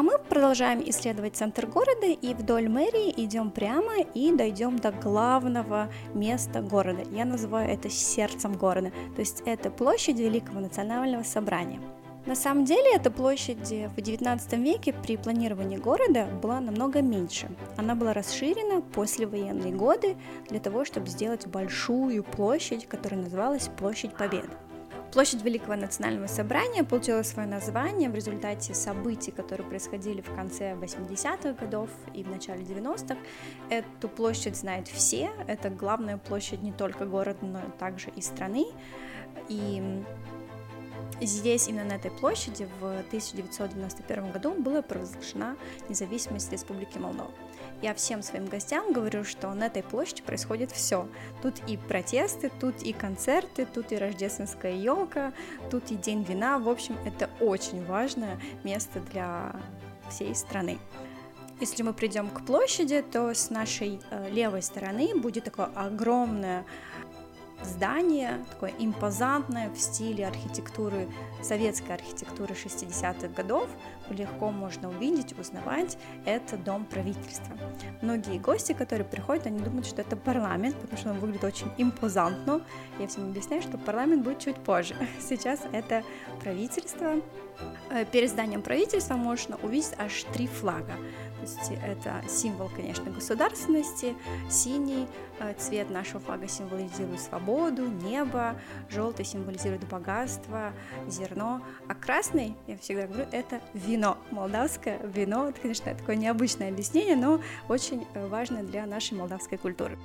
А мы продолжаем исследовать центр города и вдоль мэрии идем прямо и дойдем до главного места города. Я называю это сердцем города. То есть это площадь Великого национального собрания. На самом деле эта площадь в XIX веке при планировании города была намного меньше. Она была расширена после военные годы для того, чтобы сделать большую площадь, которая называлась Площадь Победы. Площадь Великого национального собрания получила свое название в результате событий, которые происходили в конце 80-х годов и в начале 90-х. Эту площадь знают все, это главная площадь не только города, но также и страны. И Здесь, именно на этой площади, в 1991 году была провозглашена независимость Республики Молдова. Я всем своим гостям говорю, что на этой площади происходит все. Тут и протесты, тут и концерты, тут и рождественская елка, тут и день вина. В общем, это очень важное место для всей страны. Если мы придем к площади, то с нашей э, левой стороны будет такое огромное здание, такое импозантное в стиле архитектуры, советской архитектуры 60-х годов. Легко можно увидеть, узнавать, это дом правительства. Многие гости, которые приходят, они думают, что это парламент, потому что он выглядит очень импозантно. Я всем объясняю, что парламент будет чуть позже. Сейчас это правительство. Э, перед зданием правительства можно увидеть аж три флага. То есть это символ, конечно, государственности. Синий э, цвет нашего флага символизирует свободу, небо, желтый символизирует богатство, зерно, а красный, я всегда говорю, это вино, молдавское вино. Это, конечно, такое необычное объяснение, но очень важное для нашей молдавской культуры.